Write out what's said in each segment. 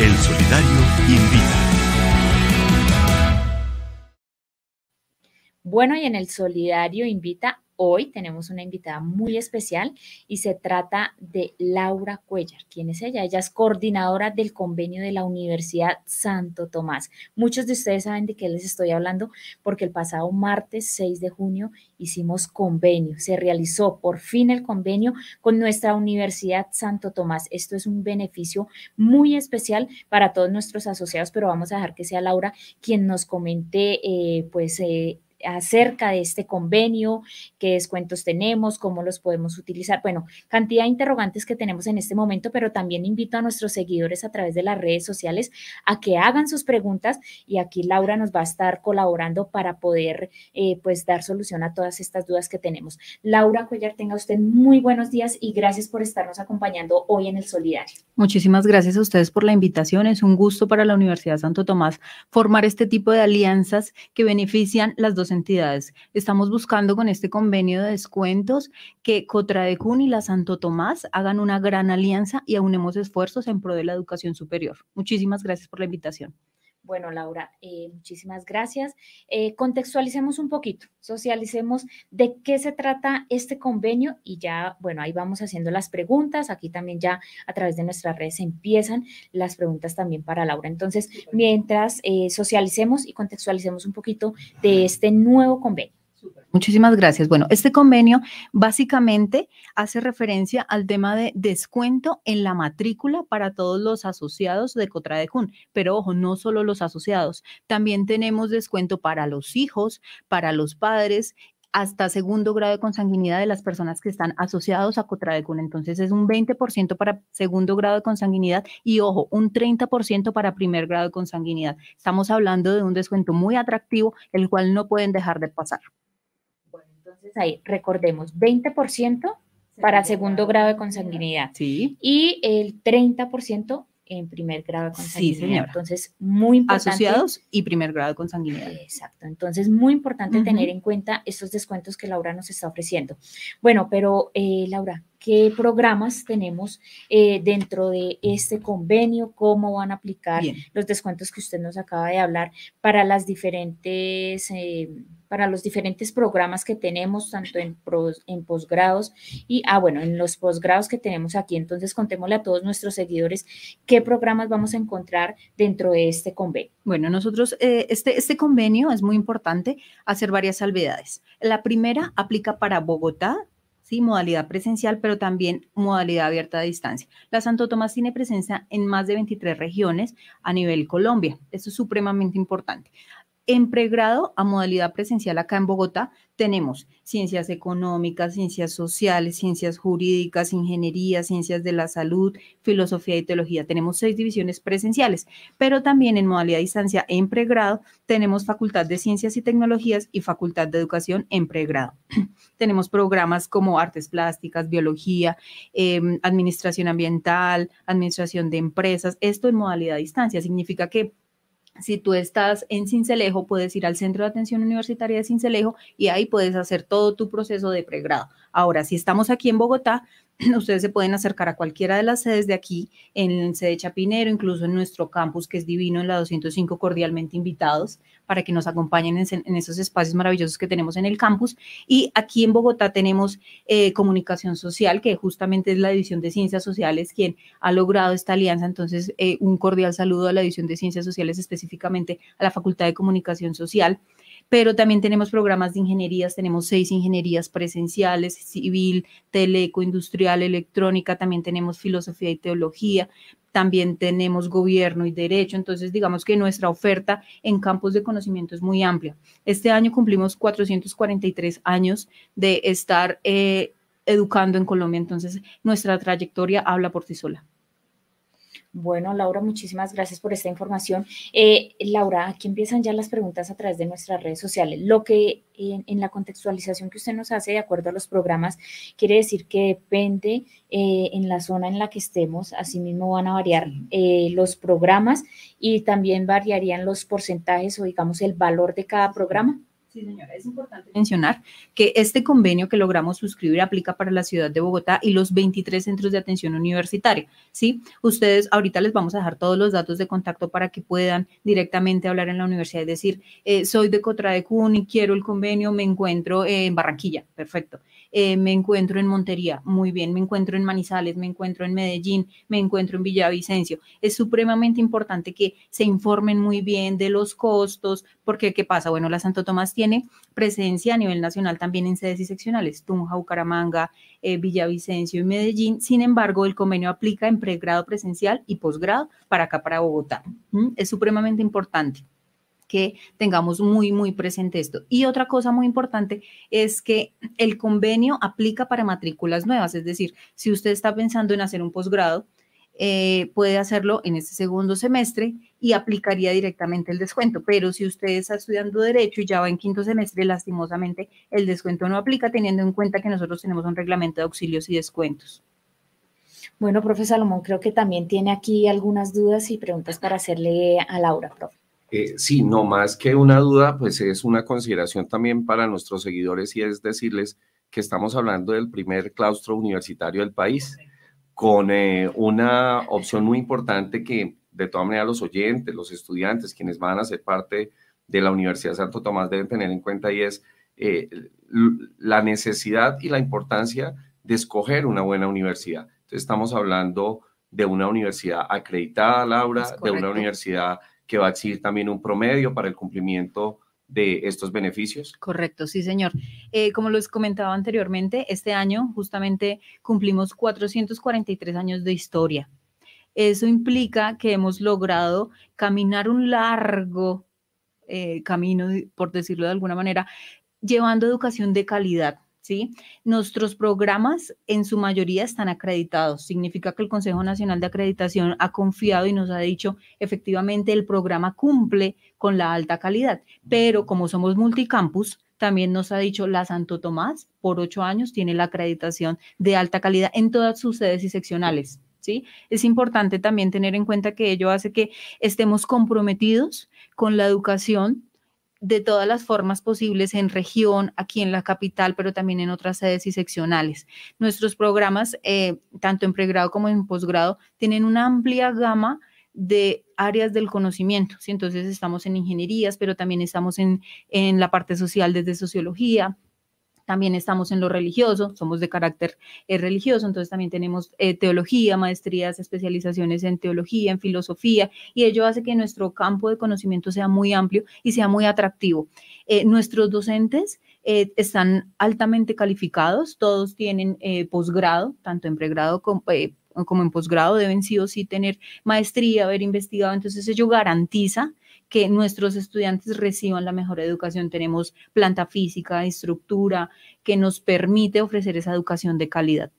El Solidario invita. Bueno, y en el Solidario invita Hoy tenemos una invitada muy especial y se trata de Laura Cuellar. ¿Quién es ella? Ella es coordinadora del convenio de la Universidad Santo Tomás. Muchos de ustedes saben de qué les estoy hablando porque el pasado martes 6 de junio hicimos convenio. Se realizó por fin el convenio con nuestra Universidad Santo Tomás. Esto es un beneficio muy especial para todos nuestros asociados, pero vamos a dejar que sea Laura quien nos comente, eh, pues, eh, acerca de este convenio, qué descuentos tenemos, cómo los podemos utilizar. Bueno, cantidad de interrogantes que tenemos en este momento, pero también invito a nuestros seguidores a través de las redes sociales a que hagan sus preguntas y aquí Laura nos va a estar colaborando para poder eh, pues dar solución a todas estas dudas que tenemos. Laura Cuellar, tenga usted muy buenos días y gracias por estarnos acompañando hoy en el Solidario. Muchísimas gracias a ustedes por la invitación. Es un gusto para la Universidad Santo Tomás formar este tipo de alianzas que benefician las dos entidades. Estamos buscando con este convenio de descuentos que Cotradecun y la Santo Tomás hagan una gran alianza y aunemos esfuerzos en pro de la educación superior. Muchísimas gracias por la invitación. Bueno, Laura, eh, muchísimas gracias. Eh, contextualicemos un poquito, socialicemos de qué se trata este convenio y ya, bueno, ahí vamos haciendo las preguntas. Aquí también ya a través de nuestras redes empiezan las preguntas también para Laura. Entonces, mientras eh, socialicemos y contextualicemos un poquito de este nuevo convenio. Muchísimas gracias. Bueno, este convenio básicamente hace referencia al tema de descuento en la matrícula para todos los asociados de Cotradecún, pero ojo, no solo los asociados, también tenemos descuento para los hijos, para los padres hasta segundo grado de consanguinidad de las personas que están asociados a Cotradecún. Entonces es un 20% para segundo grado de consanguinidad y ojo, un 30% para primer grado de consanguinidad. Estamos hablando de un descuento muy atractivo, el cual no pueden dejar de pasar. Entonces ahí recordemos 20% para segundo grado de consanguinidad sí. y el 30% en primer grado de consanguinidad. Sí, señora. Entonces, muy importante. Asociados y primer grado de consanguinidad. Exacto. Entonces, muy importante tener en cuenta estos descuentos que Laura nos está ofreciendo. Bueno, pero eh, Laura, ¿qué programas tenemos eh, dentro de este convenio? ¿Cómo van a aplicar los descuentos que usted nos acaba de hablar para las diferentes... Eh, para los diferentes programas que tenemos, tanto en, posgrados y, ah, bueno, en los posgrados que tenemos aquí. Entonces, contémosle a todos nuestros seguidores qué programas vamos a encontrar dentro de este convenio. Bueno, nosotros, eh, este, este convenio es muy importante hacer varias salvedades. La primera aplica para Bogotá, ¿sí? modalidad presencial, pero también modalidad abierta a distancia. La Santo Tomás tiene presencia en más de 23 regiones a nivel Colombia. Esto es supremamente importante. En pregrado, a modalidad presencial acá en Bogotá, tenemos ciencias económicas, ciencias sociales, ciencias jurídicas, ingeniería, ciencias de la salud, filosofía y teología. Tenemos seis divisiones presenciales, pero también en modalidad distancia en pregrado tenemos facultad de ciencias y tecnologías y facultad de educación en pregrado. tenemos programas como artes plásticas, biología, em, administración ambiental, administración de empresas. Esto en modalidad distancia significa que si tú estás en Cincelejo, puedes ir al Centro de Atención Universitaria de Cincelejo y ahí puedes hacer todo tu proceso de pregrado. Ahora, si estamos aquí en Bogotá, ustedes se pueden acercar a cualquiera de las sedes de aquí, en sede Chapinero, incluso en nuestro campus, que es divino, en la 205, cordialmente invitados para que nos acompañen en, esos espacios maravillosos que tenemos en el campus. Y aquí en Bogotá tenemos eh, comunicación social, que justamente es la División de Ciencias Sociales quien ha logrado esta alianza. Entonces, eh, un cordial saludo a la División de Ciencias Sociales, específicamente a la Facultad de Comunicación Social pero también tenemos programas de ingenierías, tenemos seis ingenierías presenciales, civil, teleco, industrial, electrónica, también tenemos filosofía y teología, también tenemos gobierno y derecho, entonces digamos que nuestra oferta en campos de conocimiento es muy amplia. Este año cumplimos 443 años de estar eh, educando en Colombia, entonces nuestra trayectoria habla por sí sola. Bueno, Laura, muchísimas gracias por esta información. Eh, Laura, aquí empiezan ya las preguntas a través de nuestras redes sociales. Lo que en, la contextualización que usted nos hace de acuerdo a los programas, quiere decir que depende eh, en la zona en la que estemos, asimismo van a variar eh, los programas y también variarían los porcentajes o digamos el valor de cada programa. Sí, señora, es importante mencionar que este convenio que logramos suscribir aplica para la ciudad de Bogotá y los 23 centros de atención universitaria, ¿sí? Ustedes ahorita les vamos a dejar todos los datos de contacto para que puedan directamente hablar en la universidad, es decir, eh, soy de Cotradecún y quiero el convenio, me encuentro en Barranquilla, perfecto. Eh, me encuentro en Montería, muy bien, me encuentro en Manizales, me encuentro en Medellín, me encuentro en Villavicencio. Es supremamente importante que se informen muy bien de los costos, porque ¿qué pasa? Bueno, la Santo Tomás tiene presencia a nivel nacional también en sedes y seccionales, Tunja, Bucaramanga, eh, Villavicencio y Medellín. Sin embargo, el convenio aplica en pregrado presencial y posgrado para acá, para Bogotá. ¿Mm? Es supremamente importante que tengamos muy, muy presente esto. Y otra cosa muy importante es que el convenio aplica para matrículas nuevas, es decir, si usted está pensando en hacer un posgrado, eh, puede hacerlo en este segundo semestre y aplicaría directamente el descuento. Pero si usted está estudiando derecho y ya va en quinto semestre, lastimosamente el descuento no aplica teniendo en cuenta que nosotros tenemos un reglamento de auxilios y descuentos. Bueno, profe Salomón, creo que también tiene aquí algunas dudas y preguntas para hacerle a Laura, profe. Eh, sí, no más que una duda, pues es una consideración también para nuestros seguidores y es decirles que estamos hablando del primer claustro universitario del país, con eh, una opción muy importante que de todas maneras los oyentes, los estudiantes, quienes van a ser parte de la Universidad Santo Tomás deben tener en cuenta y es eh, la necesidad y la importancia de escoger una buena universidad. Entonces estamos hablando de una universidad acreditada, Laura, de una universidad que va a exigir también un promedio para el cumplimiento de estos beneficios. Correcto, sí, señor. Eh, como les comentaba anteriormente, este año justamente cumplimos 443 años de historia. Eso implica que hemos logrado caminar un largo eh, camino, por decirlo de alguna manera, llevando educación de calidad ¿sí? Nuestros programas en su mayoría están acreditados. Significa que el Consejo Nacional de Acreditación ha confiado y nos ha dicho efectivamente el programa cumple con la alta calidad. Pero como somos multicampus, también nos ha dicho la Santo Tomás, por ocho años tiene la acreditación de alta calidad en todas sus sedes y seccionales. ¿Sí? Es importante también tener en cuenta que ello hace que estemos comprometidos con la educación de todas las formas posibles en región, aquí en la capital, pero también en otras sedes y seccionales. Nuestros programas, eh, tanto en pregrado como en posgrado, tienen una amplia gama de áreas del conocimiento. Entonces estamos en ingenierías, pero también estamos en, en la parte social desde sociología, también estamos en lo religioso, somos de carácter eh, religioso, entonces también tenemos eh, teología, maestrías, especializaciones en teología, en filosofía, y ello hace que nuestro campo de conocimiento sea muy amplio y sea muy atractivo. Eh, nuestros docentes están altamente calificados, todos tienen posgrado, tanto en pregrado como como en posgrado deben sí o sí tener maestría, haber investigado, entonces ello garantiza que nuestros estudiantes reciban la mejor educación. Tenemos planta física, estructura, que nos permite ofrecer esa educación de calidad.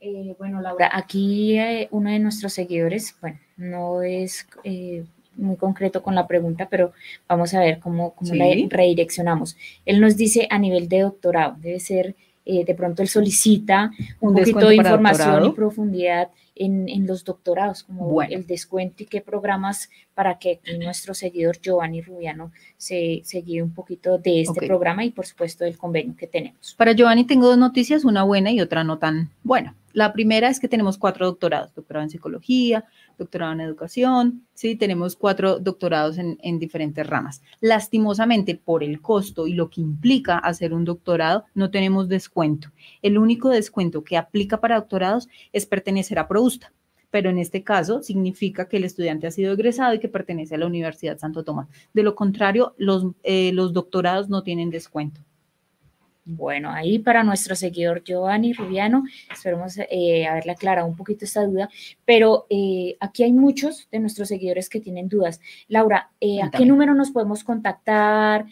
Eh, bueno, Laura, aquí eh, uno de nuestros seguidores, bueno, no es eh, muy concreto con la pregunta, pero vamos a ver cómo, cómo la redireccionamos. Él nos dice a nivel de doctorado, debe ser, de pronto él solicita un, poquito de información y profundidad en, los doctorados, como el descuento y qué programas para que nuestro seguidor Giovanni Rubiano se, se guíe un poquito de este programa y por supuesto del convenio que tenemos. Para Giovanni tengo dos noticias, una buena y otra no tan buena. La primera es que tenemos cuatro doctorados, doctorado en psicología, doctorado en educación, sí, tenemos cuatro doctorados en, en, diferentes ramas. Lastimosamente, por el costo y lo que implica hacer un doctorado, no tenemos descuento. El único descuento que aplica para doctorados es pertenecer a ProUsta, pero en este caso significa que el estudiante ha sido egresado y que pertenece a la Universidad Santo Tomás. De lo contrario, los, eh, los doctorados no tienen descuento. Bueno, ahí para nuestro seguidor Giovanni Rubiano, esperemos eh, haberle aclarado un poquito esta duda, pero eh, aquí hay muchos de nuestros seguidores que tienen dudas. Laura, eh, ¿a qué número nos podemos contactar?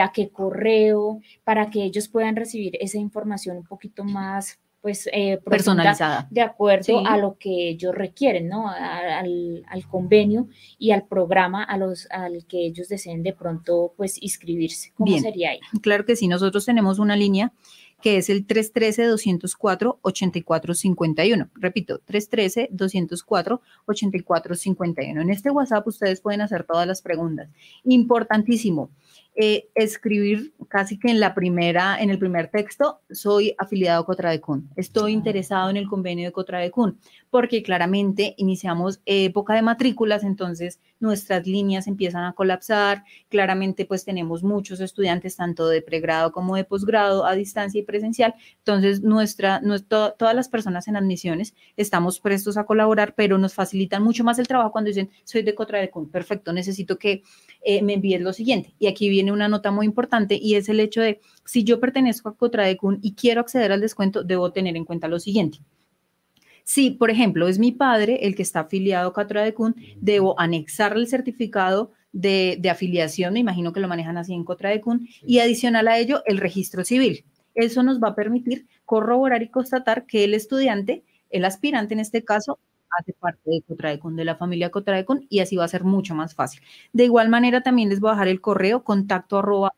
¿A qué correo? Para que ellos puedan recibir esa información un poquito más pues eh, personalizada de acuerdo a lo que ellos requieren, ¿no? al, convenio y al programa a los, al que ellos deseen de pronto pues inscribirse. ¿Cómo sería ahí? Claro que sí, nosotros tenemos una línea que es el 313-204-8451. Repito, 313-204-8451. En este WhatsApp ustedes pueden hacer todas las preguntas. Importantísimo, eh, escribir casi que en la primera, en el primer texto, soy afiliado a Cotradecun, estoy interesado en el convenio de Cotradecun, porque claramente iniciamos época de matrículas, entonces nuestras líneas empiezan a colapsar, claramente pues tenemos muchos estudiantes tanto de pregrado como de posgrado a distancia y presencial, entonces nuestra, nuestra, todas las personas en admisiones estamos prestos a colaborar, pero nos facilitan mucho más el trabajo cuando dicen, soy de Cotradecun, perfecto, necesito que eh, me envíes lo siguiente, y aquí viene una nota muy importante y es el hecho de, si yo pertenezco a Cotradecun y quiero acceder al descuento, debo tener en cuenta lo siguiente. Si, por ejemplo, es mi padre el que está afiliado a Cotradecun, debo anexar el certificado de, afiliación, me imagino que lo manejan así en Cotradecun, y adicional a ello, el registro civil. Eso nos va a permitir corroborar y constatar que el estudiante, el aspirante en este caso, hace parte de Cotradecun, de la familia Cotradecun, y así va a ser mucho más fácil. De igual manera, también les voy a dejar el correo contacto arroba.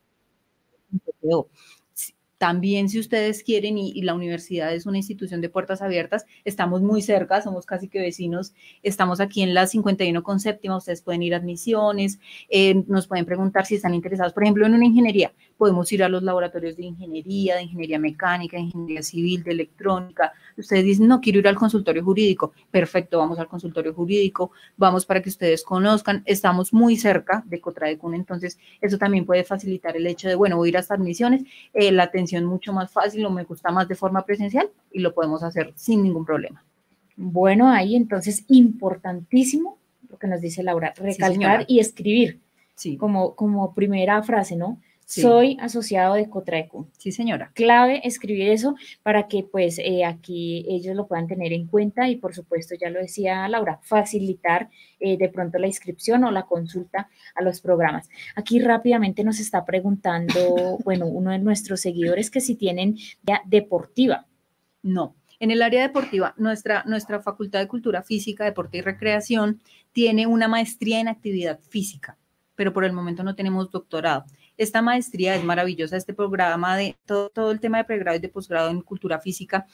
También si ustedes quieren y, la universidad es una institución de puertas abiertas, estamos muy cerca, somos casi que vecinos, estamos aquí en la 51 con séptima, ustedes pueden ir a admisiones, eh, nos pueden preguntar si están interesados, por ejemplo, en una ingeniería, podemos ir a los laboratorios de ingeniería, de ingeniería mecánica, de ingeniería civil, de electrónica. Ustedes dicen, no, quiero ir al consultorio jurídico. Perfecto, vamos al consultorio jurídico, vamos para que ustedes conozcan. Estamos muy cerca de Cotradecun, entonces eso también puede facilitar el hecho de, bueno, voy a ir a estas admisiones, eh, la atención mucho más fácil o me gusta más de forma presencial y lo podemos hacer sin ningún problema. Bueno, ahí entonces importantísimo lo que nos dice Laura, recalcar y escribir. Sí. Como, como primera frase, ¿no? Soy asociado de Cotreco. Sí, señora. Clave escribir eso para que pues eh, aquí ellos lo puedan tener en cuenta y por supuesto, ya lo decía Laura, facilitar eh, de pronto la inscripción o la consulta a los programas. Aquí rápidamente nos está preguntando, bueno, uno de nuestros seguidores que si tienen ya deportiva. No, en el área deportiva, nuestra, nuestra Facultad de Cultura Física, Deporte y Recreación tiene una maestría en actividad física, pero por el momento no tenemos doctorado. Esta maestría es maravillosa, este programa de todo, el tema de pregrado y de posgrado en cultura física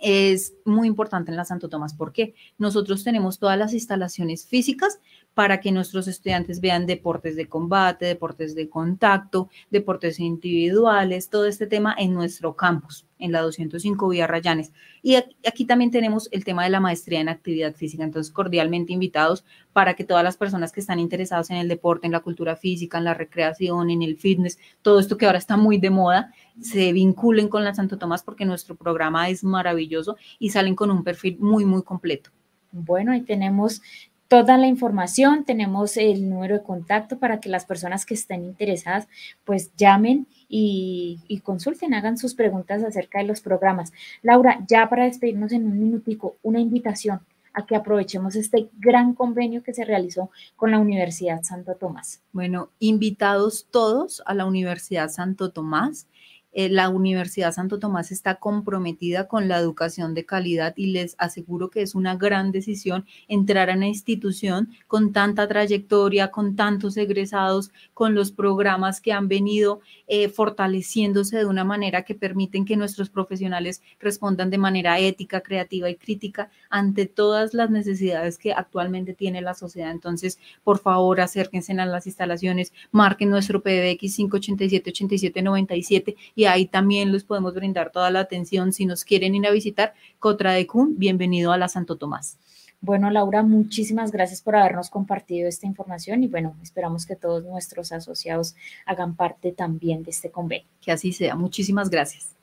es muy importante en la Santo Tomás. porque Nosotros tenemos todas las instalaciones físicas para que nuestros estudiantes vean deportes de combate, deportes de contacto, deportes individuales, todo este tema en nuestro campus, en la 205 Vía Rayanes. Y aquí también tenemos el tema de la maestría en actividad física, entonces cordialmente invitados para que todas las personas que están interesadas en el deporte, en la cultura física, en la recreación, en el fitness, todo esto que ahora está muy de moda, se vinculen con la Santo Tomás porque nuestro programa es maravilloso y salen con un perfil muy, muy completo. Bueno, ahí tenemos toda la información, tenemos el número de contacto para que las personas que estén interesadas pues llamen y, consulten, hagan sus preguntas acerca de los programas. Laura, ya para despedirnos en un minutico, una invitación a que aprovechemos este gran convenio que se realizó con la Universidad Santo Tomás. Bueno, invitados todos a la Universidad Santo Tomás. Eh, la Universidad Santo Tomás está comprometida con la educación de calidad y les aseguro que es una gran decisión entrar a una institución con tanta trayectoria, con tantos egresados, con los programas que han venido eh, fortaleciéndose de una manera que permiten que nuestros profesionales respondan de manera ética, creativa y crítica ante todas las necesidades que actualmente tiene la sociedad. Entonces, por favor, acérquense a las instalaciones, marquen nuestro PBX 587 8797 y ahí también les podemos brindar toda la atención. Si nos quieren ir a visitar, Cotra de Cun, bienvenido a la Santo Tomás. Bueno, Laura, muchísimas gracias por habernos compartido esta información y bueno, esperamos que todos nuestros asociados hagan parte también de este convenio. Que así sea. Muchísimas gracias.